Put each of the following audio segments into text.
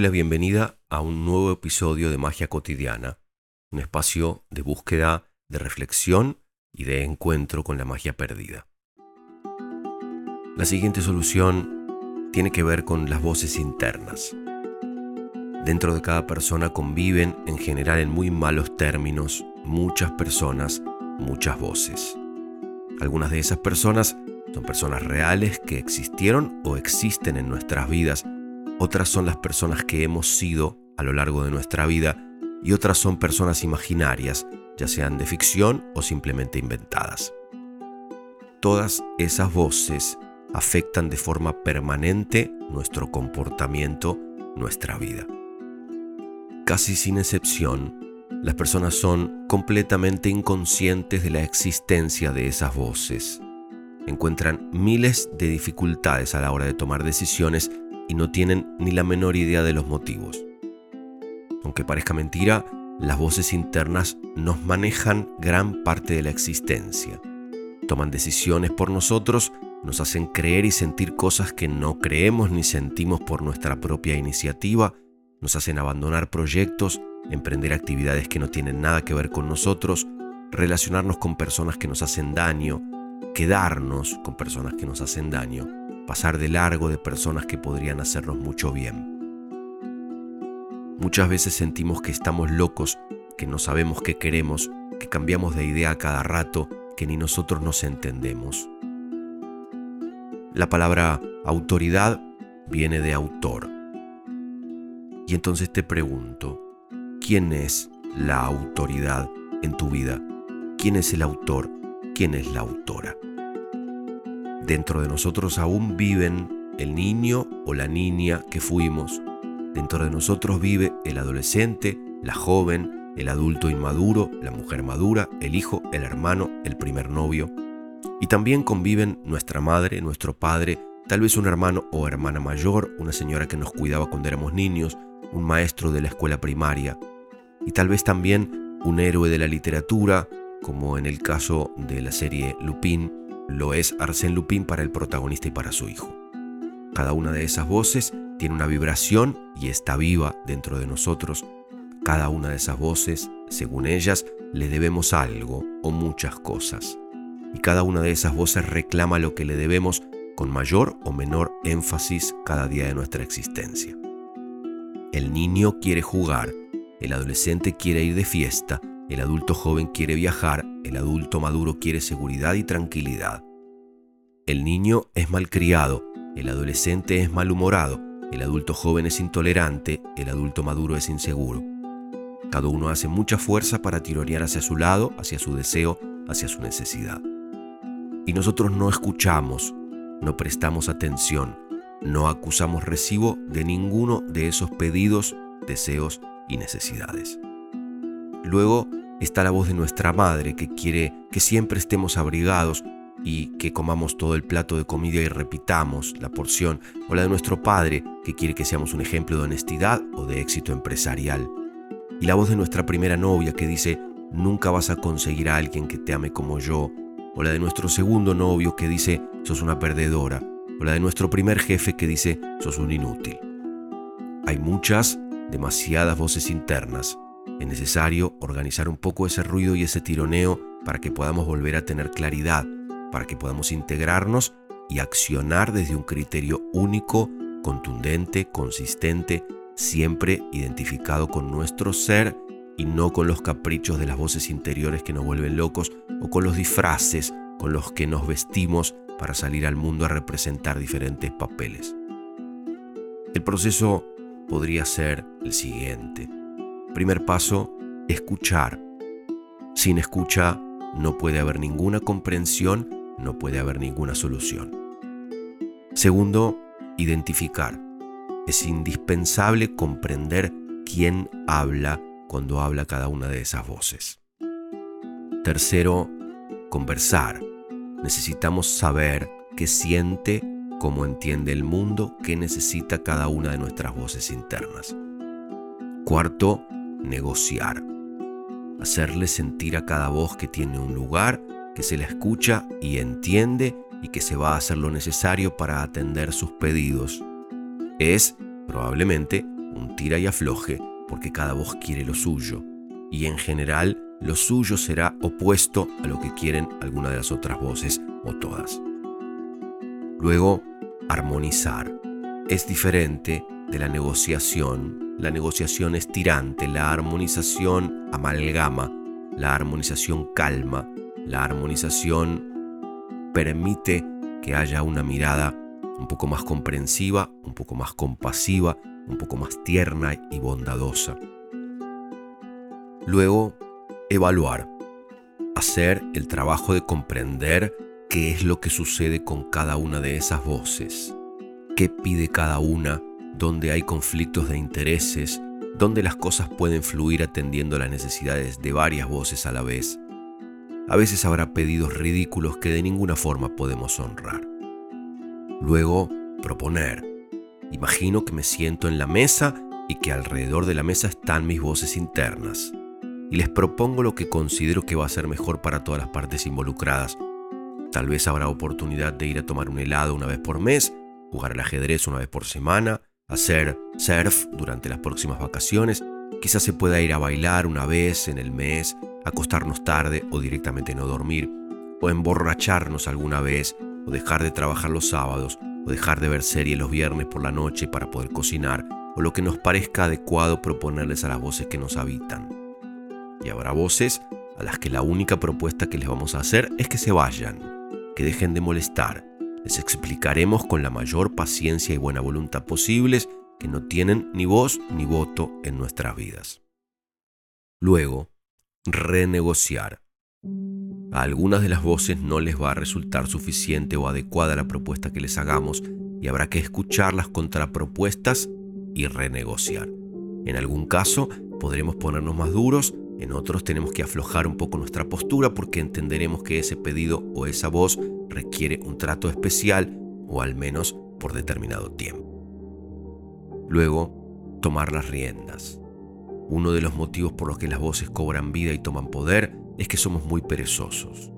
la bienvenida a un nuevo episodio de Magia Cotidiana, un espacio de búsqueda, de reflexión y de encuentro con la magia perdida. La siguiente solución tiene que ver con las voces internas. Dentro de cada persona conviven, en general en muy malos términos, muchas personas, muchas voces. Algunas de esas personas son personas reales que existieron o existen en nuestras vidas. Otras son las personas que hemos sido a lo largo de nuestra vida y otras son personas imaginarias, ya sean de ficción o simplemente inventadas. Todas esas voces afectan de forma permanente nuestro comportamiento, nuestra vida. Casi sin excepción, las personas son completamente inconscientes de la existencia de esas voces encuentran miles de dificultades a la hora de tomar decisiones y no tienen ni la menor idea de los motivos. Aunque parezca mentira, las voces internas nos manejan gran parte de la existencia. Toman decisiones por nosotros, nos hacen creer y sentir cosas que no creemos ni sentimos por nuestra propia iniciativa, nos hacen abandonar proyectos, emprender actividades que no tienen nada que ver con nosotros, relacionarnos con personas que nos hacen daño, quedarnos con personas que nos hacen daño, pasar de largo de personas que podrían hacernos mucho bien. Muchas veces sentimos que estamos locos, que no sabemos qué queremos, que cambiamos de idea a cada rato, que ni nosotros nos entendemos. La palabra autoridad viene de autor. Y entonces te pregunto, ¿quién es la autoridad en tu vida? ¿Quién es el autor quién es la autora. Dentro de nosotros aún viven el niño o la niña que fuimos. Dentro de nosotros vive el adolescente, la joven, el adulto inmaduro, la mujer madura, el hijo, el hermano, el primer novio. Y también conviven nuestra madre, nuestro padre, tal vez un hermano o hermana mayor, una señora que nos cuidaba cuando éramos niños, un maestro de la escuela primaria. Y tal vez también un héroe de la literatura, como en el caso de la serie Lupin, lo es Arsène Lupin para el protagonista y para su hijo. Cada una de esas voces tiene una vibración y está viva dentro de nosotros. Cada una de esas voces, según ellas, le debemos algo o muchas cosas. Y cada una de esas voces reclama lo que le debemos con mayor o menor énfasis cada día de nuestra existencia. El niño quiere jugar, el adolescente quiere ir de fiesta, el adulto joven quiere viajar, el adulto maduro quiere seguridad y tranquilidad. El niño es malcriado, el adolescente es malhumorado, el adulto joven es intolerante, el adulto maduro es inseguro. Cada uno hace mucha fuerza para tironear hacia su lado, hacia su deseo, hacia su necesidad. Y nosotros no escuchamos, no prestamos atención, no acusamos recibo de ninguno de esos pedidos, deseos y necesidades. Luego está la voz de nuestra madre que quiere que siempre estemos abrigados y que comamos todo el plato de comida y repitamos la porción, o la de nuestro padre que quiere que seamos un ejemplo de honestidad o de éxito empresarial. Y la voz de nuestra primera novia que dice, nunca vas a conseguir a alguien que te ame como yo, o la de nuestro segundo novio que dice, sos una perdedora, o la de nuestro primer jefe que dice, sos un inútil. Hay muchas, demasiadas voces internas es necesario organizar un poco ese ruido y ese tironeo para que podamos volver a tener claridad, para que podamos integrarnos y accionar desde un criterio único, contundente, consistente, siempre identificado con nuestro ser y no con los caprichos de las voces interiores que nos vuelven locos o con los disfraces con los que nos vestimos para salir al mundo a representar diferentes papeles. El proceso podría ser el siguiente. Primer paso, escuchar. Sin escucha no puede haber ninguna comprensión, no puede haber ninguna solución. Segundo, identificar. Es indispensable comprender quién habla cuando habla cada una de esas voces. Tercero, conversar. Necesitamos saber qué siente, cómo entiende el mundo, qué necesita cada una de nuestras voces internas. Cuarto, negociar. Hacerle sentir a cada voz que tiene un lugar, que se la escucha y entiende y que se va a hacer lo necesario para atender sus pedidos. Es, probablemente, un tira y afloje, porque cada voz quiere lo suyo, y en general lo suyo será opuesto a lo que quieren alguna de las otras voces o todas. Luego, armonizar. Es diferente de la negociación. La negociación es tirante, la armonización amalgama, la armonización calma, la armonización permite que haya una mirada un poco más comprensiva, un poco más compasiva, un poco más tierna y bondadosa. Luego, evaluar. Hacer el trabajo de comprender qué es lo que sucede con cada una de esas voces, qué pide cada una, dónde hay conflictos de intereses, dónde las cosas pueden fluir atendiendo las necesidades de varias voces a la vez. A veces habrá pedidos ridículos que de ninguna forma podemos honrar. Luego, proponer. Imagino que me siento en la mesa y que alrededor de la mesa están mis voces internas. Y les propongo lo que considero que va a ser mejor para todas las partes involucradas. Tal vez habrá oportunidad de ir a tomar un helado una vez por mes, jugar al ajedrez una vez por semana, hacer surf durante las próximas vacaciones, quizás se pueda ir a bailar una vez en el mes, acostarnos tarde o directamente no dormir, o emborracharnos alguna vez o dejar de trabajar los sábados, o dejar de ver series los viernes por la noche para poder cocinar, o lo que nos parezca adecuado proponerles a las voces que nos habitan. Y habrá voces a las que la única propuesta que les vamos a hacer es que se vayan, que dejen de molestar. Les explicaremos con la mayor paciencia y buena voluntad posibles que no tienen ni voz ni voto en nuestras vidas. Luego, renegociar. A algunas de las voces no les va a resultar suficiente o adecuada la propuesta que les hagamos y habrá que escuchar las contrapropuestas y renegociar. En algún caso podremos ponernos más duros, en otros tenemos que aflojar un poco nuestra postura porque entenderemos que ese pedido o esa voz requiere un trato especial o al menos por determinado tiempo. Luego, tomar las riendas. Uno de los motivos por los que las voces cobran vida y toman poder es que somos muy perezosos.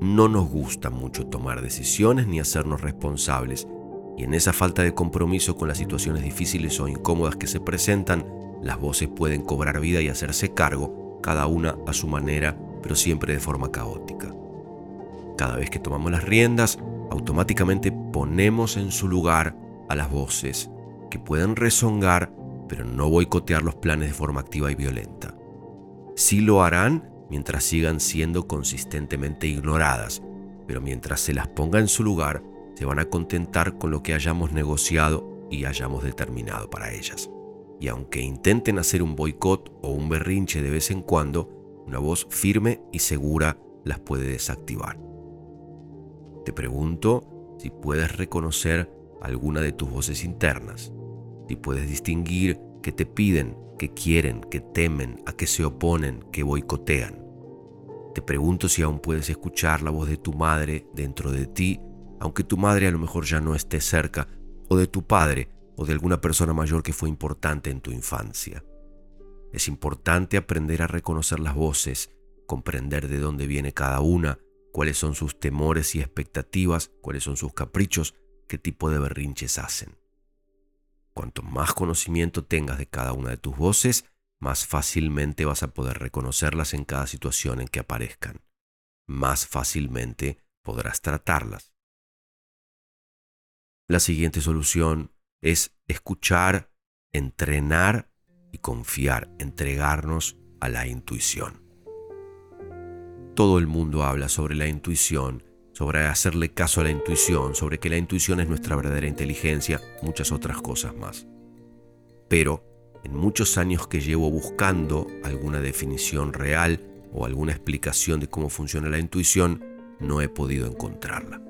No nos gusta mucho tomar decisiones ni hacernos responsables, y en esa falta de compromiso con las situaciones difíciles o incómodas que se presentan, las voces pueden cobrar vida y hacerse cargo, cada una a su manera, pero siempre de forma caótica. Cada vez que tomamos las riendas, automáticamente ponemos en su lugar a las voces, que pueden rezongar, pero no boicotear los planes de forma activa y violenta. Sí lo harán mientras sigan siendo consistentemente ignoradas, pero mientras se las ponga en su lugar, se van a contentar con lo que hayamos negociado y hayamos determinado para ellas. Y aunque intenten hacer un boicot o un berrinche de vez en cuando, una voz firme y segura las puede desactivar. Te pregunto si puedes reconocer alguna de tus voces internas, si puedes distinguir qué te piden que quieren, que temen, a que se oponen, que boicotean. Te pregunto si aún puedes escuchar la voz de tu madre dentro de ti, aunque tu madre a lo mejor ya no esté cerca, o de tu padre, o de alguna persona mayor que fue importante en tu infancia. Es importante aprender a reconocer las voces, comprender de dónde viene cada una, cuáles son sus temores y expectativas, cuáles son sus caprichos, qué tipo de berrinches hacen. Cuanto más conocimiento tengas de cada una de tus voces, más fácilmente vas a poder reconocerlas en cada situación en que aparezcan. Más fácilmente podrás tratarlas. La siguiente solución es escuchar, entrenar y confiar, entregarnos a la intuición. Todo el mundo habla sobre la intuición sobre hacerle caso a la intuición, sobre que la intuición es nuestra verdadera inteligencia, muchas otras cosas más. Pero en muchos años que llevo buscando alguna definición real o alguna explicación de cómo funciona la intuición, no he podido encontrarla.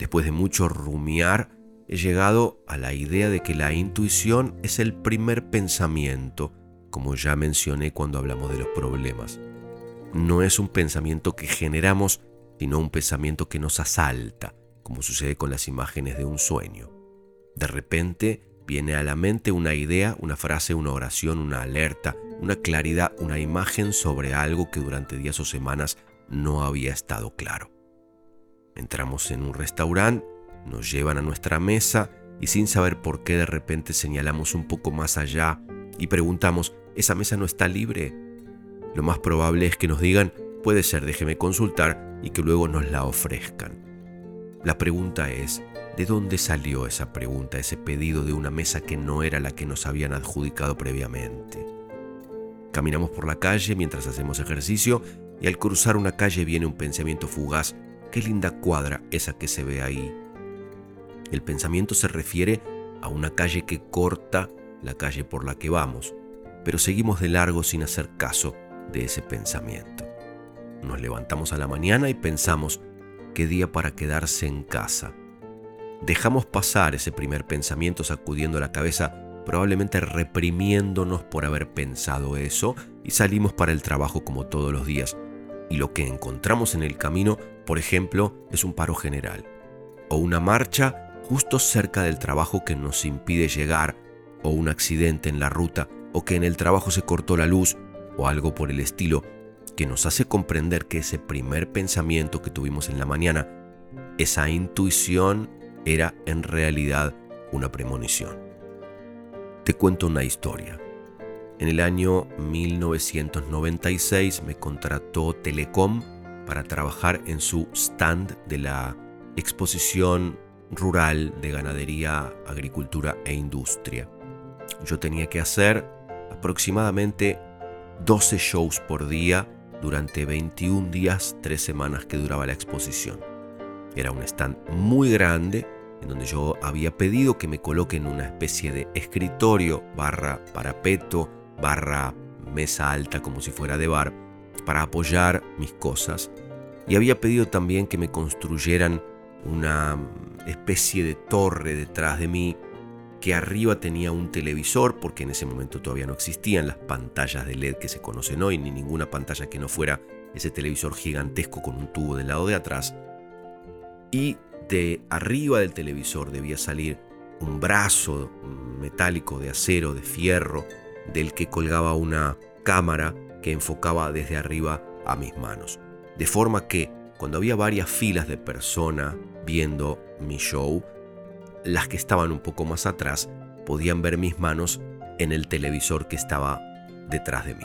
Después de mucho rumiar, he llegado a la idea de que la intuición es el primer pensamiento, como ya mencioné cuando hablamos de los problemas. No es un pensamiento que generamos sino un pensamiento que nos asalta, como sucede con las imágenes de un sueño. De repente viene a la mente una idea, una frase, una oración, una alerta, una claridad, una imagen sobre algo que durante días o semanas no había estado claro. Entramos en un restaurante, nos llevan a nuestra mesa y sin saber por qué de repente señalamos un poco más allá y preguntamos, ¿esa mesa no está libre? Lo más probable es que nos digan, puede ser, déjeme consultar y que luego nos la ofrezcan. La pregunta es, ¿de dónde salió esa pregunta, ese pedido de una mesa que no era la que nos habían adjudicado previamente? Caminamos por la calle mientras hacemos ejercicio y al cruzar una calle viene un pensamiento fugaz. Qué linda cuadra esa que se ve ahí. El pensamiento se refiere a una calle que corta la calle por la que vamos, pero seguimos de largo sin hacer caso de ese pensamiento. Nos levantamos a la mañana y pensamos, qué día para quedarse en casa. Dejamos pasar ese primer pensamiento sacudiendo la cabeza, probablemente reprimiéndonos por haber pensado eso, y salimos para el trabajo como todos los días. Y lo que encontramos en el camino, por ejemplo, es un paro general, o una marcha justo cerca del trabajo que nos impide llegar, o un accidente en la ruta, o que en el trabajo se cortó la luz, o algo por el estilo, que nos hace comprender que ese primer pensamiento que tuvimos en la mañana, esa intuición era en realidad una premonición. Te cuento una historia. En el año 1996 me contrató Telecom para trabajar en su stand de la exposición rural de ganadería, agricultura e industria. Yo tenía que hacer aproximadamente 12 shows por día durante 21 días, 3 semanas que duraba la exposición. Era un stand muy grande en donde yo había pedido que me coloquen una especie de escritorio barra parapeto barra mesa alta como si fuera de bar para apoyar mis cosas y había pedido también que me construyeran una especie de torre detrás de mí que arriba tenía un televisor, porque en ese momento todavía no existían las pantallas de LED que se conocen hoy, ni ninguna pantalla que no fuera ese televisor gigantesco con un tubo del lado de atrás. Y de arriba del televisor debía salir un brazo metálico de acero, de fierro, del que colgaba una cámara que enfocaba desde arriba a mis manos. De forma que cuando había varias filas de personas viendo mi show, las que estaban un poco más atrás podían ver mis manos en el televisor que estaba detrás de mí.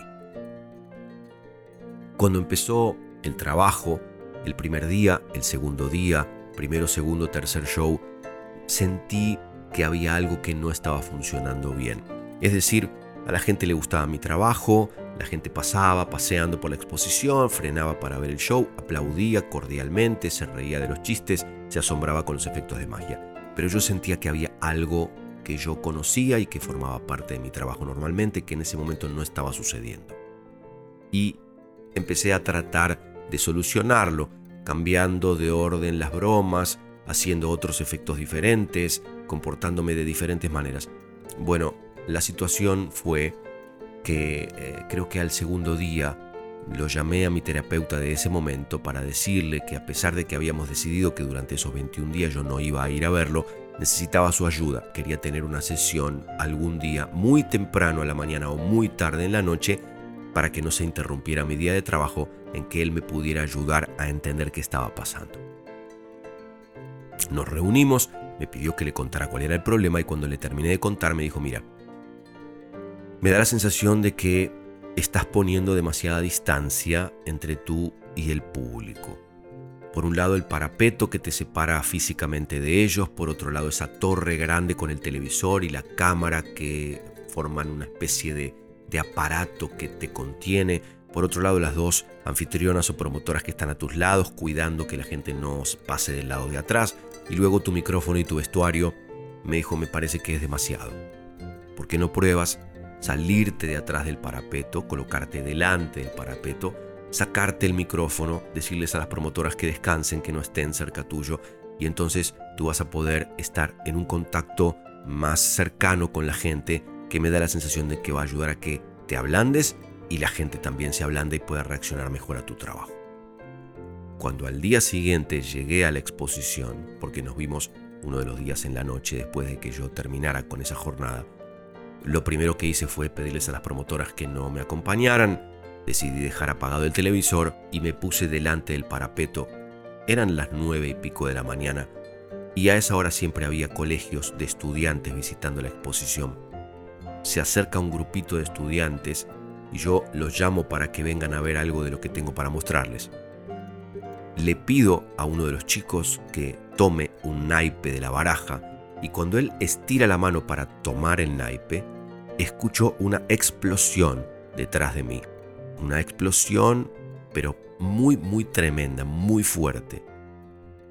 Cuando empezó el trabajo, el primer día, el segundo día, primero, segundo, tercer show, sentí que había algo que no estaba funcionando bien. Es decir, a la gente le gustaba mi trabajo, la gente pasaba paseando por la exposición, frenaba para ver el show, aplaudía cordialmente, se reía de los chistes, se asombraba con los efectos de magia pero yo sentía que había algo que yo conocía y que formaba parte de mi trabajo normalmente, que en ese momento no estaba sucediendo. Y empecé a tratar de solucionarlo, cambiando de orden las bromas, haciendo otros efectos diferentes, comportándome de diferentes maneras. Bueno, la situación fue que eh, creo que al segundo día lo llamé a mi terapeuta de ese momento para decirle que a pesar de que habíamos decidido que durante esos 21 días yo no iba a ir a verlo, necesitaba su ayuda. Quería tener una sesión algún día muy temprano a la mañana o muy tarde en la noche para que no se interrumpiera mi día de trabajo en que él me pudiera ayudar a entender qué estaba pasando. Nos reunimos, me pidió que le contara cuál era el problema y cuando le terminé de contar me dijo, mira, me da la sensación de que estás poniendo demasiada distancia entre tú y el público. Por un lado el parapeto que te separa físicamente de ellos, por otro lado esa torre grande con el televisor y la cámara que forman una especie de, aparato que te contiene, por otro lado las dos anfitrionas o promotoras que están a tus lados cuidando que la gente no pase del lado de atrás, y luego tu micrófono y tu vestuario, me dijo me parece que es demasiado. ¿Por qué no pruebas salirte de atrás del parapeto, colocarte delante del parapeto, sacarte el micrófono, decirles a las promotoras que descansen, que no estén cerca tuyo, y entonces tú vas a poder estar en un contacto más cercano con la gente que me da la sensación de que va a ayudar a que te ablandes y la gente también se ablande y pueda reaccionar mejor a tu trabajo. Cuando al día siguiente llegué a la exposición, porque nos vimos uno de los días en la noche después de que yo terminara con esa jornada, lo primero que hice fue pedirles a las promotoras que no me acompañaran. Decidí dejar apagado el televisor y me puse delante del parapeto. Eran las nueve y pico de la mañana y a esa hora siempre había colegios de estudiantes visitando la exposición. Se acerca un grupito de estudiantes y yo los llamo para que vengan a ver algo de lo que tengo para mostrarles. Le pido a uno de los chicos que tome un naipe de la baraja y cuando él estira la mano para tomar el naipe, escucho una explosión detrás de mí. Una explosión, pero muy, muy tremenda, muy fuerte.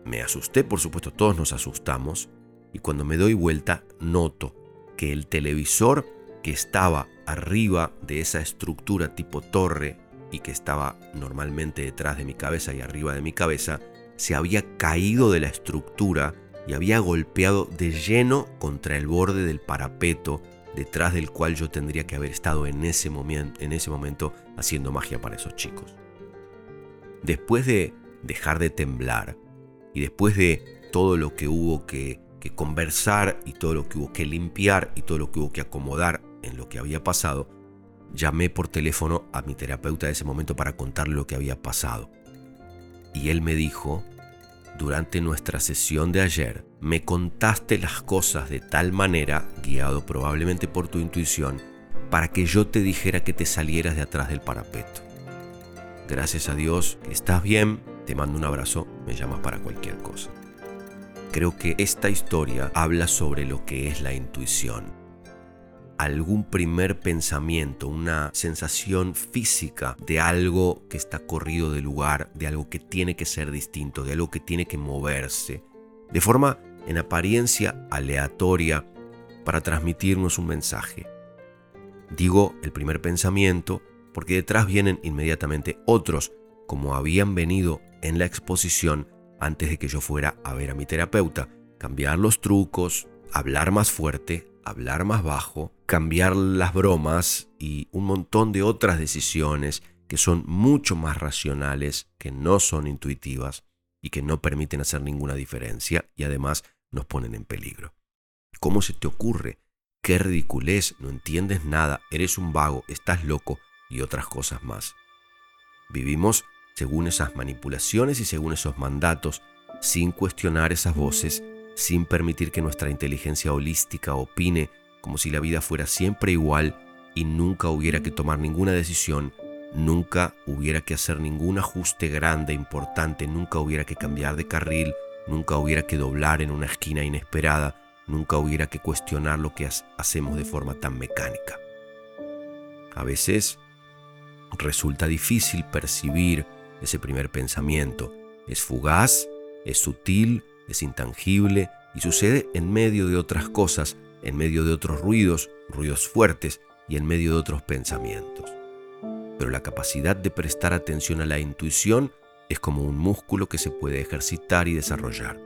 Me asusté, por supuesto, todos nos asustamos, y cuando me doy vuelta noto que el televisor que estaba arriba de esa estructura tipo torre y que estaba normalmente detrás de mi cabeza y arriba de mi cabeza, se había caído de la estructura y había golpeado de lleno contra el borde del parapeto detrás del cual yo tendría que haber estado en ese, momento, haciendo magia para esos chicos. Después de dejar de temblar y después de todo lo que hubo que, que conversar y todo lo que hubo que limpiar y todo lo que hubo que acomodar en lo que había pasado, llamé por teléfono a mi terapeuta de ese momento para contarle lo que había pasado. Y él me dijo durante nuestra sesión de ayer, me contaste las cosas de tal manera, guiado probablemente por tu intuición, para que yo te dijera que te salieras de atrás del parapeto. Gracias a Dios estás bien, te mando un abrazo, me llamas para cualquier cosa. Creo que esta historia habla sobre lo que es la intuición algún primer pensamiento, una sensación física de algo que está corrido de lugar, de algo que tiene que ser distinto, de algo que tiene que moverse, de forma en apariencia aleatoria para transmitirnos un mensaje. Digo el primer pensamiento porque detrás vienen inmediatamente otros, como habían venido en la exposición antes de que yo fuera a ver a mi terapeuta, cambiar los trucos, hablar más fuerte, hablar más bajo, cambiar las bromas y un montón de otras decisiones que son mucho más racionales, que no son intuitivas y que no permiten hacer ninguna diferencia y además nos ponen en peligro. ¿Cómo se te ocurre? ¿Qué ridiculez? No entiendes nada, eres un vago, estás loco y otras cosas más. Vivimos según esas manipulaciones y según esos mandatos, sin cuestionar esas voces sin permitir que nuestra inteligencia holística opine como si la vida fuera siempre igual y nunca hubiera que tomar ninguna decisión, nunca hubiera que hacer ningún ajuste grande, importante, nunca hubiera que cambiar de carril, nunca hubiera que doblar en una esquina inesperada, nunca hubiera que cuestionar lo que hacemos de forma tan mecánica. A veces resulta difícil percibir ese primer pensamiento. Es fugaz, es sutil, es intangible y sucede en medio de otras cosas, en medio de otros ruidos, ruidos fuertes y en medio de otros pensamientos. Pero la capacidad de prestar atención a la intuición es como un músculo que se puede ejercitar y desarrollar.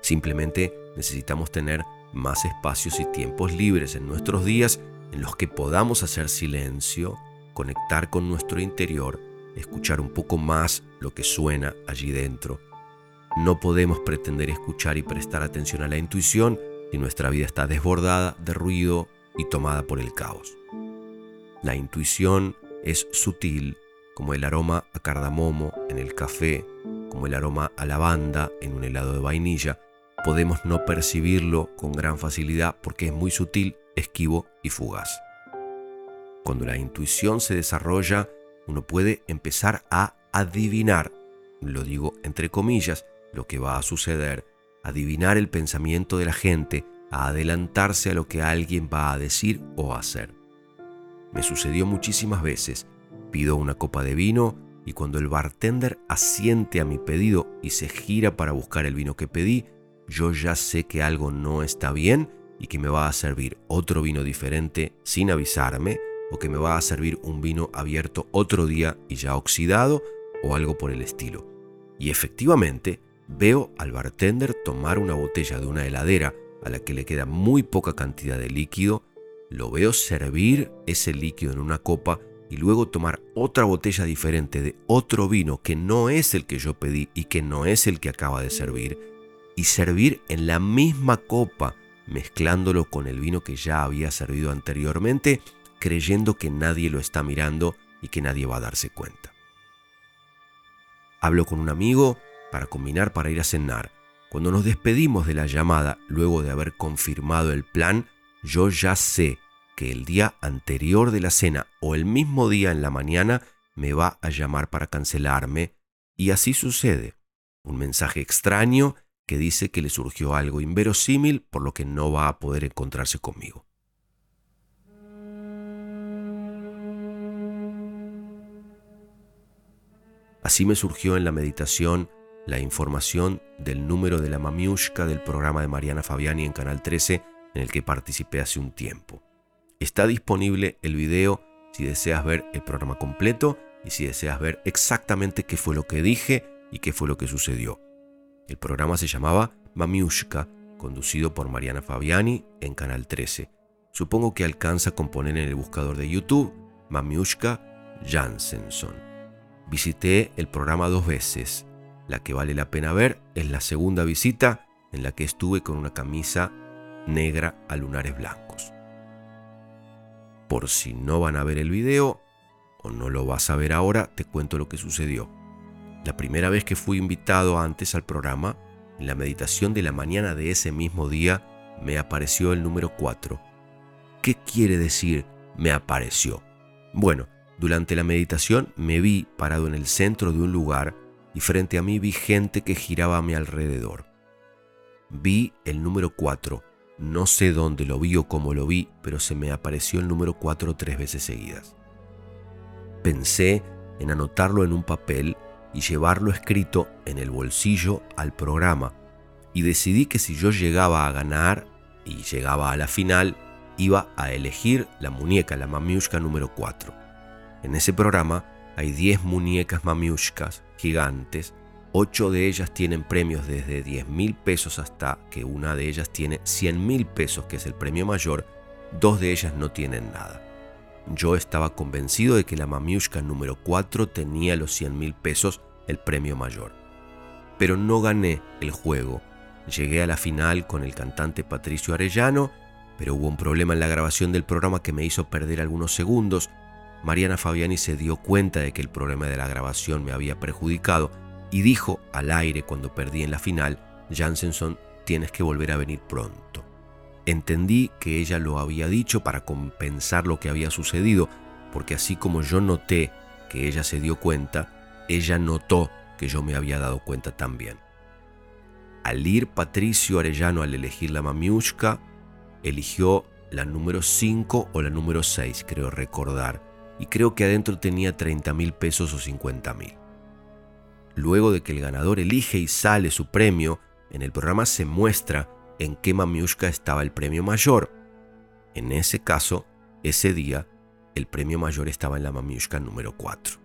Simplemente necesitamos tener más espacios y tiempos libres en nuestros días en los que podamos hacer silencio, conectar con nuestro interior, escuchar un poco más lo que suena allí dentro no podemos pretender escuchar y prestar atención a la intuición si nuestra vida está desbordada de ruido y tomada por el caos. La intuición es sutil como el aroma a cardamomo en el café, como el aroma a lavanda en un helado de vainilla. Podemos no percibirlo con gran facilidad porque es muy sutil, esquivo y fugaz. Cuando la intuición se desarrolla, uno puede empezar a adivinar, lo digo entre comillas, lo que va a suceder, adivinar el pensamiento de la gente, a adelantarse a lo que alguien va a decir o hacer. Me sucedió muchísimas veces. Pido una copa de vino y cuando el bartender asiente a mi pedido y se gira para buscar el vino que pedí, yo ya sé que algo no está bien y que me va a servir otro vino diferente sin avisarme o que me va a servir un vino abierto otro día y ya oxidado o algo por el estilo. Y efectivamente, Veo al bartender tomar una botella de una heladera a la que le queda muy poca cantidad de líquido, lo veo servir ese líquido en una copa y luego tomar otra botella diferente de otro vino que no es el que yo pedí y que no es el que acaba de servir, y servir en la misma copa, mezclándolo con el vino que ya había servido anteriormente, creyendo que nadie lo está mirando y que nadie va a darse cuenta. Hablo con un amigo para combinar para ir a cenar. Cuando nos despedimos de la llamada, luego de haber confirmado el plan, yo ya sé que el día anterior de la cena o el mismo día en la mañana me va a llamar para cancelarme y así sucede. Un mensaje extraño que dice que le surgió algo inverosímil por lo que no va a poder encontrarse conmigo. Así me surgió en la meditación la información del número de la mamiushka del programa de Mariana Fabiani en Canal 13 en el que participé hace un tiempo. Está disponible el video si deseas ver el programa completo y si deseas ver exactamente qué fue lo que dije y qué fue lo que sucedió. El programa se llamaba Mamiushka, conducido por Mariana Fabiani en Canal 13. Supongo que alcanza con poner en el buscador de YouTube Mamiushka Jansenson. Visité el programa dos veces. La que vale la pena ver es la segunda visita en la que estuve con una camisa negra a lunares blancos. Por si no van a ver el video o no lo vas a ver ahora, te cuento lo que sucedió. La primera vez que fui invitado antes al programa, en la meditación de la mañana de ese mismo día, me apareció el número 4. ¿Qué quiere decir me apareció? Bueno, durante la meditación me vi parado en el centro de un lugar y frente a mí vi gente que giraba a mi alrededor. Vi el número 4. No sé dónde lo vi o cómo lo vi, pero se me apareció el número 4 tres veces seguidas. Pensé en anotarlo en un papel y llevarlo escrito en el bolsillo al programa, y decidí que si yo llegaba a ganar y llegaba a la final, iba a elegir la muñeca, la mamiushka número 4. En ese programa hay 10 muñecas mamiushkas gigantes, 8 de ellas tienen premios desde 10 mil pesos hasta que una de ellas tiene 100 mil pesos, que es el premio mayor, dos de ellas no tienen nada. Yo estaba convencido de que la mamiushka número 4 tenía los 100 mil pesos, el premio mayor. Pero no gané el juego. Llegué a la final con el cantante Patricio Arellano, pero hubo un problema en la grabación del programa que me hizo perder algunos segundos Mariana Fabiani se dio cuenta de que el problema de la grabación me había perjudicado y dijo al aire cuando perdí en la final, Jansenson, tienes que volver a venir pronto. Entendí que ella lo había dicho para compensar lo que había sucedido, porque así como yo noté que ella se dio cuenta, ella notó que yo me había dado cuenta también. Al ir Patricio Arellano al elegir la mamiushka, eligió la número 5 o la número 6, creo recordar y creo que adentro tenía 30 mil pesos o 50 mil. Luego de que el ganador elige y sale su premio, en el programa se muestra en qué mamiushka estaba el premio mayor. En ese caso, ese día, el premio mayor estaba en la mamiushka número 4.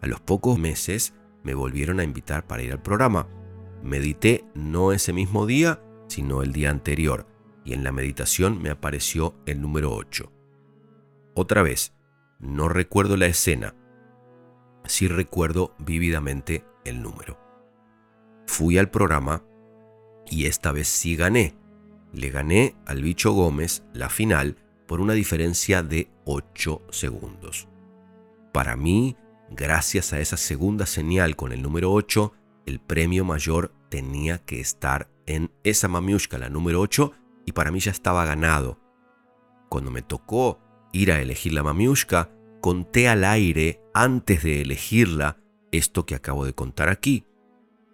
A los pocos meses me volvieron a invitar para ir al programa. Medité no ese mismo día, sino el día anterior, y en la meditación me apareció el número 8. Otra vez, no recuerdo la escena, sí recuerdo vívidamente el número. Fui al programa y esta vez sí gané. Le gané al bicho Gómez la final por una diferencia de 8 segundos. Para mí, gracias a esa segunda señal con el número 8, el premio mayor tenía que estar en esa mamiushka, la número 8, y para mí ya estaba ganado. Cuando me tocó ir a elegir la mamiushka, conté al aire antes de elegirla esto que acabo de contar aquí.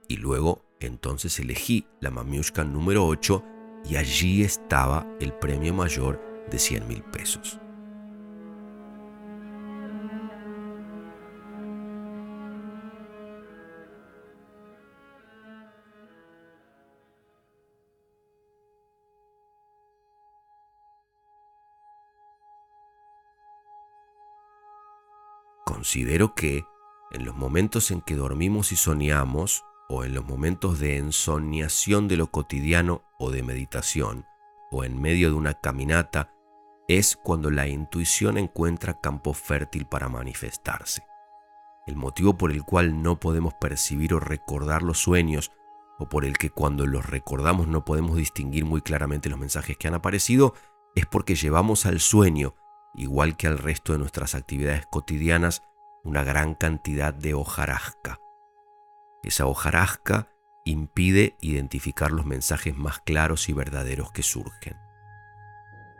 Y luego entonces elegí la mamiushka número 8 y allí estaba el premio mayor de 100 mil pesos. Considero que en los momentos en que dormimos y soñamos, o en los momentos de ensoñación de lo cotidiano o de meditación, o en medio de una caminata, es cuando la intuición encuentra campo fértil para manifestarse. El motivo por el cual no podemos percibir o recordar los sueños, o por el que cuando los recordamos no podemos distinguir muy claramente los mensajes que han aparecido, es porque llevamos al sueño, igual que al resto de nuestras actividades cotidianas, una gran cantidad de hojarasca. Esa hojarasca impide identificar los mensajes más claros y verdaderos que surgen.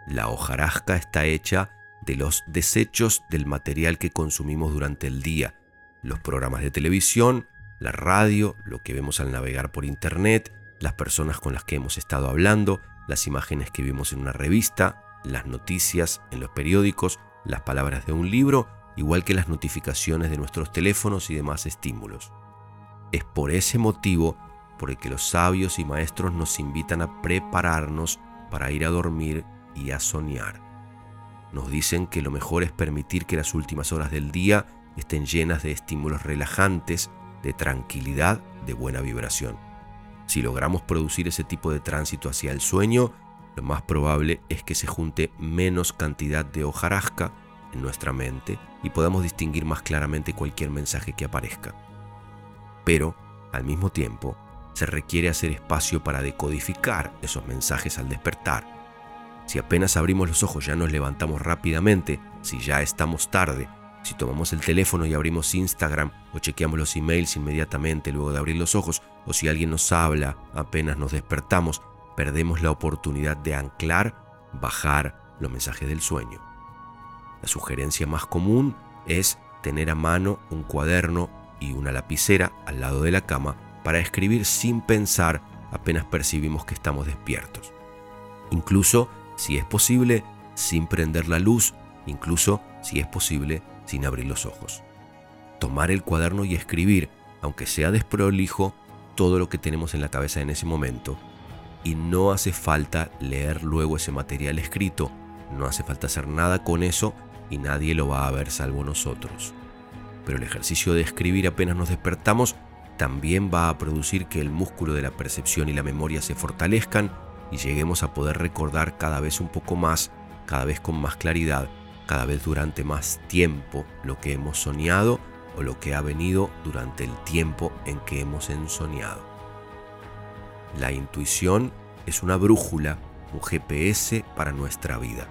La hojarasca está hecha de los desechos del material que consumimos durante el día, los programas de televisión, la radio, lo que vemos al navegar por internet, las personas con las que hemos estado hablando, las imágenes que vimos en una revista, las noticias en los periódicos, las palabras de un libro, igual que las notificaciones de nuestros teléfonos y demás estímulos. Es por ese motivo por el que los sabios y maestros nos invitan a prepararnos para ir a dormir y a soñar. Nos dicen que lo mejor es permitir que las últimas horas del día estén llenas de estímulos relajantes, de tranquilidad, de buena vibración. Si logramos producir ese tipo de tránsito hacia el sueño, lo más probable es que se junte menos cantidad de hojarasca en nuestra mente y podamos distinguir más claramente cualquier mensaje que aparezca. Pero, al mismo tiempo, se requiere hacer espacio para decodificar esos mensajes al despertar. Si apenas abrimos los ojos ya nos levantamos rápidamente, si ya estamos tarde, si tomamos el teléfono y abrimos Instagram o chequeamos los emails inmediatamente luego de abrir los ojos, o si alguien nos habla apenas nos despertamos, perdemos la oportunidad de anclar, bajar los mensajes del sueño. La sugerencia más común es tener a mano un cuaderno y una lapicera al lado de la cama para escribir sin pensar apenas percibimos que estamos despiertos. Incluso, si es posible, sin prender la luz, incluso, si es posible, sin abrir los ojos. Tomar el cuaderno y escribir, aunque sea desprolijo, todo lo que tenemos en la cabeza en ese momento. Y no hace falta leer luego ese material escrito, no hace falta hacer nada con eso y nadie lo va a ver salvo nosotros. Pero el ejercicio de escribir apenas nos despertamos también va a producir que el músculo de la percepción y la memoria se fortalezcan y lleguemos a poder recordar cada vez un poco más, cada vez con más claridad, cada vez durante más tiempo lo que hemos soñado o lo que ha venido durante el tiempo en que hemos ensoñado. La intuición es una brújula, un GPS para nuestra vida.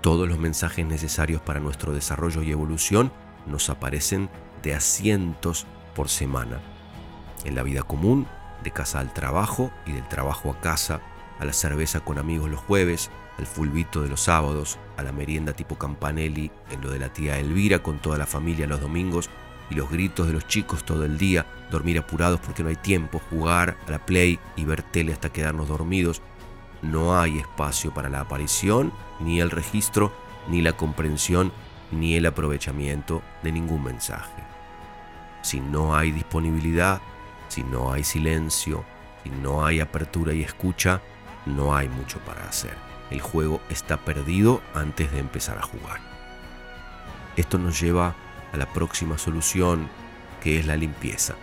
Todos los mensajes necesarios para nuestro desarrollo y evolución nos aparecen de asientos por semana en la vida común, de casa al trabajo y del trabajo a casa, a la cerveza con amigos los jueves, al fulbito de los sábados, a la merienda tipo Campanelli, en lo de la tía Elvira con toda la familia los domingos y los gritos de los chicos todo el día, dormir apurados porque no hay tiempo, jugar a la play y ver tele hasta quedarnos dormidos. No hay espacio para la aparición, ni el registro, ni la comprensión, ni el aprovechamiento de ningún mensaje. Si no hay disponibilidad, si no hay silencio, si no hay apertura y escucha, no hay mucho para hacer. El juego está perdido antes de empezar a jugar. Esto nos lleva a la próxima solución, que es la limpieza.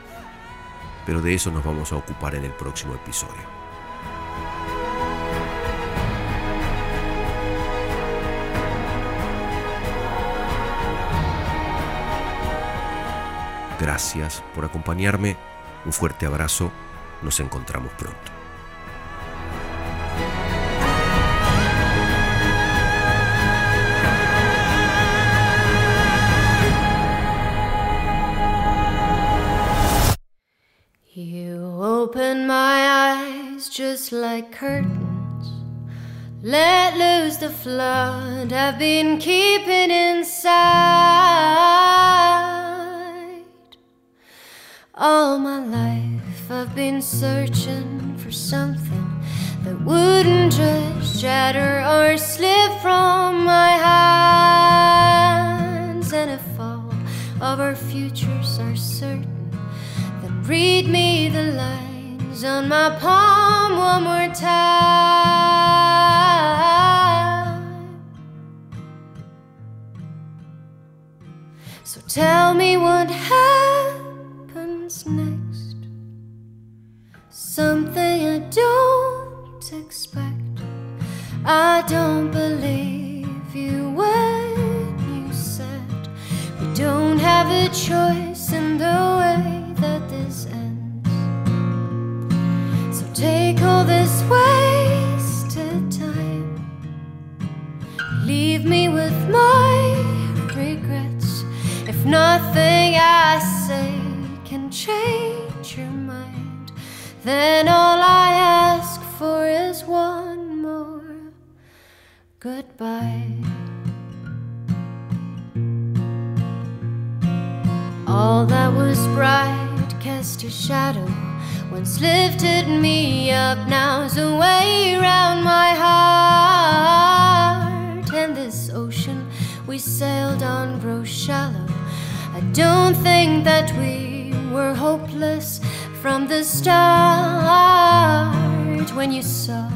Pero de eso nos vamos a ocupar en el próximo episodio. Gracias por acompañarme un fuerte abrazo, nos encontramos pronto. Just like curtains. Let loose the flood I've been keeping inside. All my life I've been searching for something that wouldn't just shatter or slip from my hands. And if all of our futures are certain, then read me the on my palm one more time. So tell me what happens next? Something I don't expect. I don't believe you when you said we don't have a choice in the way that this ends. Nothing I say can change your mind. then all I ask for is one more goodbye. All that was bright cast a shadow. Once lifted me up, now's a way round my heart. And this ocean we sailed on grows shallow. I don't think that we were hopeless from the start. When you saw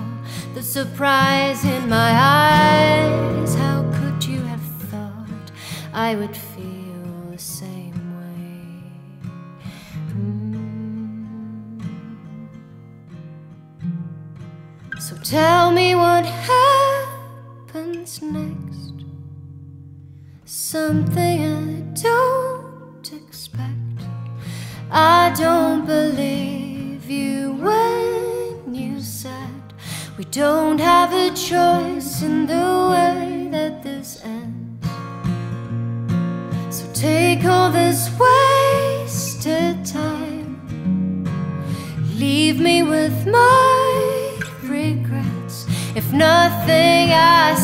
the surprise in my eyes, how could you have thought I would feel the same way? Mm. So tell me what happens next. Something I don't expect. I don't believe you when you said we don't have a choice in the way that this ends. So take all this wasted time, leave me with my regrets. If nothing I